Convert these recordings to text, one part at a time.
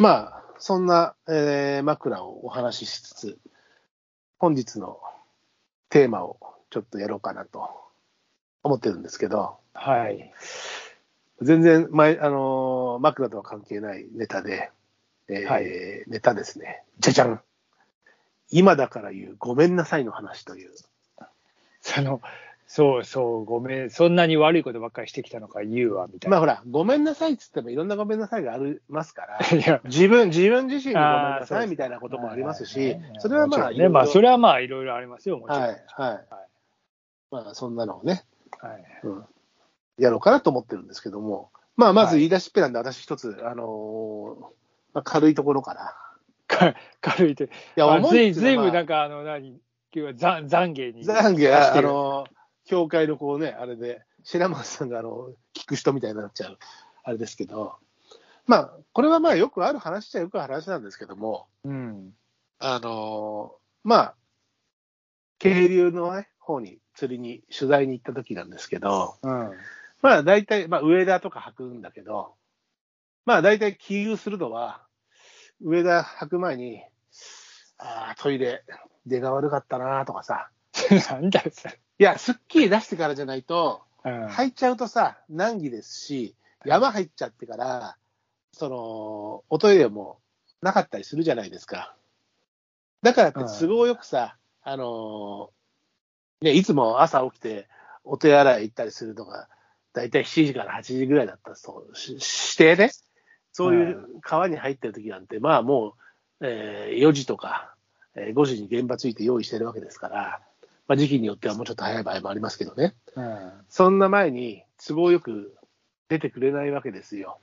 まあ、そんな、えー枕をお話ししつつ、本日のテーマをちょっとやろうかなと思ってるんですけど、はい。全然前、あのー枕とは関係ないネタで、えーはいネタですね。じゃじゃん今だから言うごめんなさいの話という。その、そうそう、ごめん、そんなに悪いことばっかりしてきたのか言うわ、みたいな。まあほら、ごめんなさいっつってもいろんなごめんなさいがありますから、いや、自分、自分自身にごめんなさいみたいなこともありますしそれはまあ、ね、まあ、それはまあ、いろいろありますよ、もちろん。はい、はい。まあ、そんなのをね、はい。うん、やろうかなと思ってるんですけども、まあ、まずはい言い出しっぺなんで、私一つ、あのーまあ、軽いところから。か軽いと。いや、あずいずいぶんなんか、あの、何、今日はざ懺悔に。懺悔あるのー教会のこうね、あれで、白松さんが、あの、聞く人みたいになっちゃう、あれですけど、まあ、これはまあ、よくある話っちゃよくある話なんですけども、うん。あのーまあ、渓流の、ね、方に釣りに取材に行った時なんですけど、うん。まあ大体、まあ上田とか履くんだけど、まあ大体起遊するのは、上田履く前に、ああ、トイレ、出が悪かったなとかさ、なんだよ、それ。いや、すっきり出してからじゃないと、うん。履いちゃうとさ、難儀ですし、山入っちゃってから、その、おトイレもなかったりするじゃないですか。だからって都合よくさ、あのーね、いつも朝起きてお手洗い行ったりするのが、だいたい7時から8時ぐらいだったそうししてね、そういう川に入ってる時なんて、まあもう、えー4時とか、えー5時に現場ついて用意してるわけですから、まあ、時期によってはもうちょっと早い場合もありますけどね。うん。そんな前に都合よく出てくれないわけですよ。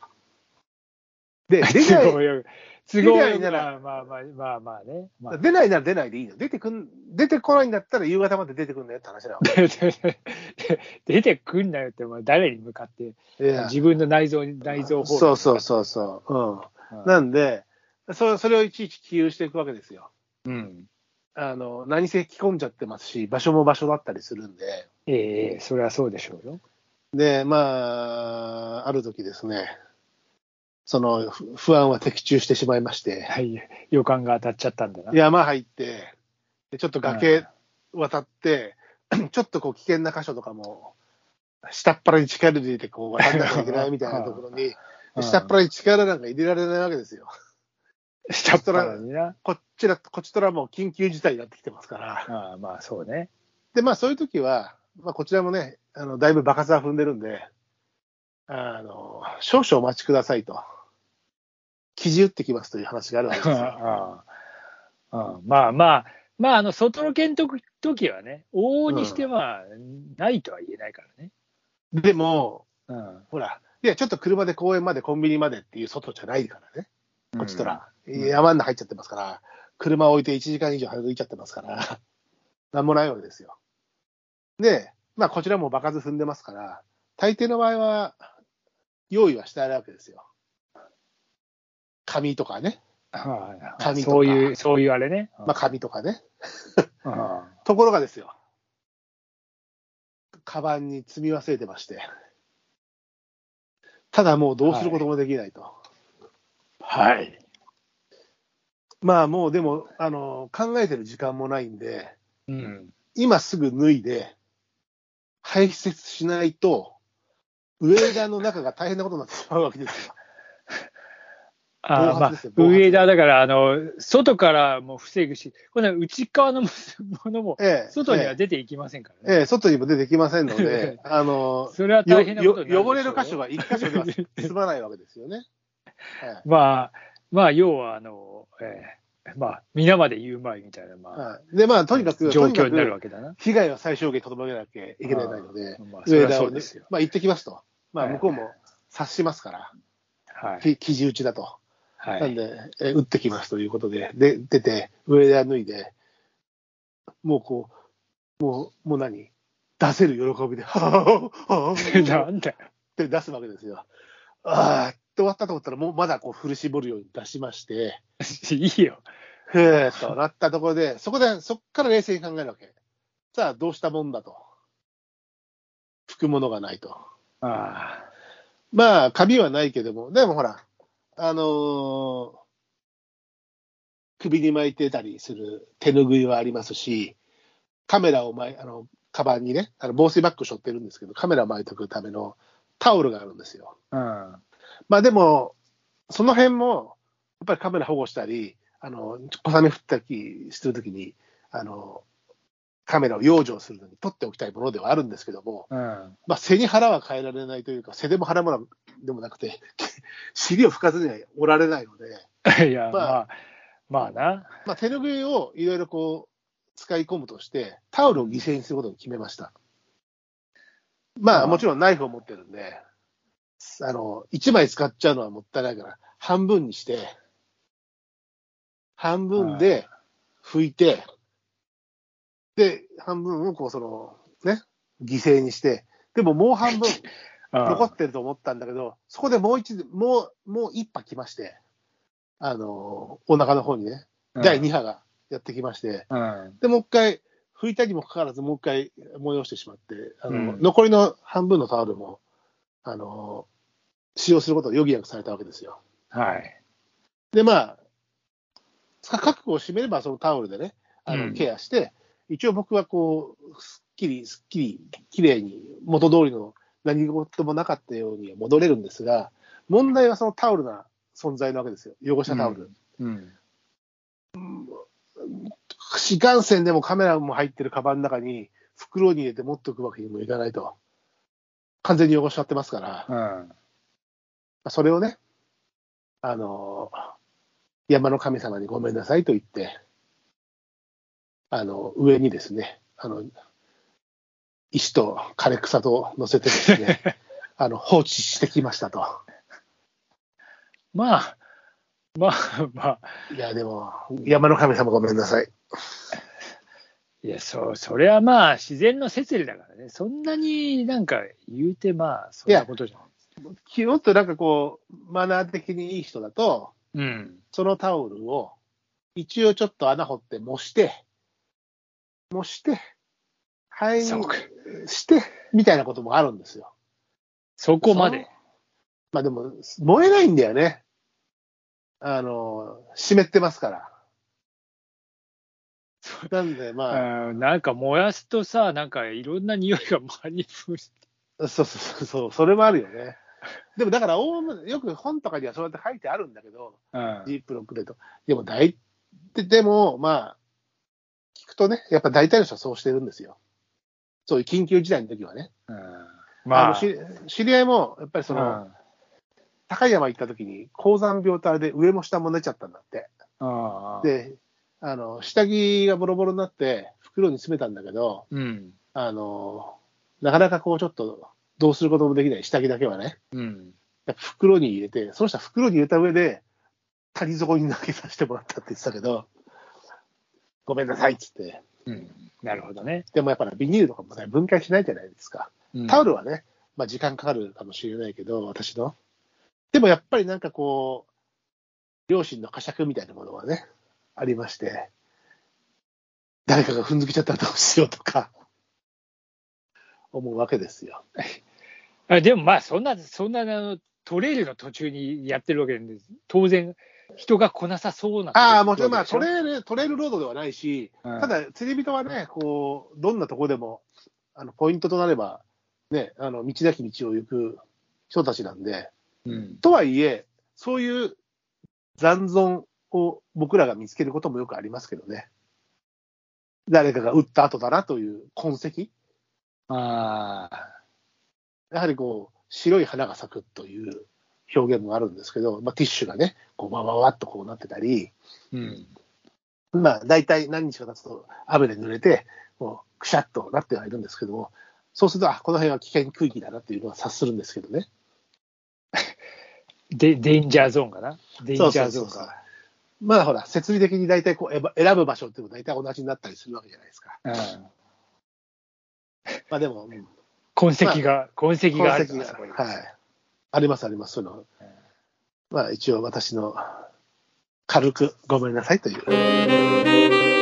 で、出都ない。都合よく出ないならまあまあまあ、まあまあね。まあ、出ないなら出ないでいいの。出てくん、出てこないんだったら夕方まで出てくんなよって話なの。出てくんなよって、お前誰に向かって、自分の内臓に、内臓法そうそうそうそう。うん。うん。なんで、そそれをいちいち記入していくわけですよ。うん。あの、何せ着込んじゃってますし、場所も場所だったりするんで。ええそれはそうでしょうよ。で、まあ、ある時ですね、そのふ不安は的中してしまいまして、はい。予感が当たっちゃったんだな。山入って、でちょっと崖渡って、ちょっとこう危険な箇所とかも、下っ腹に力入れてこう渡んなきゃいけないみたいなところに、うん下っ腹に力なんか入れられないわけですよ。下っ腹にな。こっちら、こっちとらもう緊急事態になってきてますから。ああ、まあそうね。で、まあそういう時は、まあこちらもね、あの、だいぶ爆発は踏んでるんで、あの、少々お待ちくださいと。記事打ってきますという話があるわけですよ。ああああまあまあ、まあ、あの、外ロケの時時はね、往々にしては、ないとは言えないからね。でも、うん。ほら、いや、ちょっと車で公園までコンビニまでっていう外じゃないからね。こっちとら、ん山の中入っちゃってますから、車置いて1時間以上歩いちゃってますから、なんもないわけですよ。で、まあ、こちらも場数踏んでますから、大抵の場合は、用意はしてあるわけですよ。紙とかね。はい紙とかそういう、そういうあれね。まあ、紙とかね。あ ところがですよ。カバンに積み忘れてまして。ただもうどうすることもできないと。はい。まあもうでも、あの、考えてる時間もないんで、うん。今すぐ脱いで、排泄しないと、上田の中が大変なことになってしまうわけですよ。ああ、まあ暴発ですよ、暴発上田だから、あの、外からも防ぐし、この内側のものも、ええ。外にはえ出ていきませんからえ、えね。え外にも出てきませんので、あの、それは大変なこと汚れる箇所が一箇所では済まないわけですよね。はいまあ、まあ、要は、あの、ええまあ、皆まで言うまいみたいな、まあ、はいで、まあ、とにかく、状況になるわく、けだな。被害は最小限とどめなきゃいけないのでああまあ、上まあ、行ってきますと。まあ、はい向こうも察しますから、はい。き記事打ちだと。はい。なんで、え打ってきますということで、で、出て、上田脱いで、もうこう、もう、もう何？出せる喜びで、はぁ、はぁ、なっんだよ。て出すわけですよ。あーって終わったと思ったら、もうまだこう振り絞るように出しまして、いいよ。へーとなったところで、そこで、そこから冷静に考えるわけ。さあ、どうしたもんだと。拭くものがないと。あまあ、カビはないけども、でもほら、あのー首に巻いてたりする手ぬぐいはありますし、カメラを巻いあの、カバンにね、あの防水バッグ背負ってるんですけど、カメラを巻いておくためのタオルがあるんですよ。うん。まあでも、その辺も、やっぱりカメラ保護したり、あの、小雨降ったりするときに、あの、カメラを養生するのに撮っておきたいものではあるんですけども、うん。まあ、背に腹は変えられないというか、背でも腹もでもなくて、尻を拭かずにはおられないので、いや、まあまあ、まあな。まあ、手拭いをいろいろこう、使い込むとして、タオルを犠牲にすることに決めました。まあもちろんナイフを持ってるんで、あの、1枚使っちゃうのはもったいないから、半分にして、半分で拭いて、で、半分をこう、その、ね、犠牲にして、でももう半分 残ってると思ったんだけど、そこでもう一、もう、もう一波来まして、あの、お腹の方にね、第2波がやってきまして、うん。で、もう一回、拭いたにもかかわらず、もう一回催してしまって、あの、うん。残りの半分のタオルも、あの、使用することを余儀なくされたわけですよ。はい。で、まあ、か覚悟を締めれば、そのタオルでね、あの、うんケアして、一応僕はこう、すっきり、すっきり、きれいに、元通りの何事もなかったように戻れるんですが、問題はそのタオルな存在なわけですよ。汚したタオル。うん。市幹線でもカメラも入ってるカバンの中に袋に入れて持っておくわけにもいかないと。完全に汚しちゃってますから、うん。それをね、あの、山の神様にごめんなさいと言って、あの、上にですね、あの、石と枯れ草と乗せてですね、あの、放置してきましたと。まあ、まあ、まあ、いや、でも、山の神様ごめんなさい。いや、そう、それはまあ、自然の摂理だからね。そんなになんか言うて、まあ、そんなことじゃない。もっとなんかこう、マナー的にいい人だと、うん。そのタオルを、一応ちょっと穴掘って模して、模して、灰にそうかして、みたいなこともあるんですよ。そこまで。まあでも、燃えないんだよね。あの、湿ってますから。なんで、まあ、うんなんか燃やすとさ、なんかいろんな匂いが周りにそうそうそう、それもあるよね。でもだから、おおむねよく本とかにはそうやって書いてあるんだけど、うんジープロックでと。でも大、ででも、まあ、聞くとね、やっぱ大体の人はそうしてるんですよ。そういう緊急事態の時はね。うんあまあ、のし知り合いも、やっぱりその、高山行った時に、高山病とあれで上も下も出ちゃったんだって。うん、で、あの、下着がボロボロになって、袋に詰めたんだけど、うん、あの、なかなかこうちょっと、どうすることもできない下着だけはね、うん。袋に入れて、その人は袋に入れた上で、谷底に投げさせてもらったって言ってたけど、ごめんなさいっつって。うん。なるほどね。でもやっぱりビニールとかもね、分解しないじゃないですか。うんタオルはね、まあ時間かかるかもしれないけど、私の。でもやっぱりなんかこう、両親の呵責みたいなものはね、ありまして、誰かが踏んづけちゃったらどうしようとか、思うわけですよ。あでもまあ、そんな、そんなあのトレイルの途中にやってるわけで、当然、人が来なさそうな。ああ、もちろんまあトれ、レイル、トレイルロードではないし、うんただ釣り人はね、こう、どんなとこでも、あの、ポイントとなれば、ね、あの、道なき道を行く人たちなんで、うん。とはいえ、そういう残存を僕らが見つけることもよくありますけどね。誰かが撃った後だなという痕跡ああ、やはりこう、白い花が咲くという表現もあるんですけど、まあ、ティッシュがね、こう、わわわっとこうなってたり、うん。まあ、大体何日か経つと雨で濡れて、もう、くしゃっとなってはいるんですけども、そうすると、あ、この辺は危険区域だなっていうのは察するんですけどね。で、デンジャーゾーンかな？デンジャーゾーンそうそうそうか。まあほら、設備的に大体こう選ぶ場所っていうのも大体同じになったりするわけじゃないですか。うん。まあでも、うん痕跡が、痕跡がある痕跡がそこにはい。ありますあります。その、まあ一応私の軽くごめんなさいという。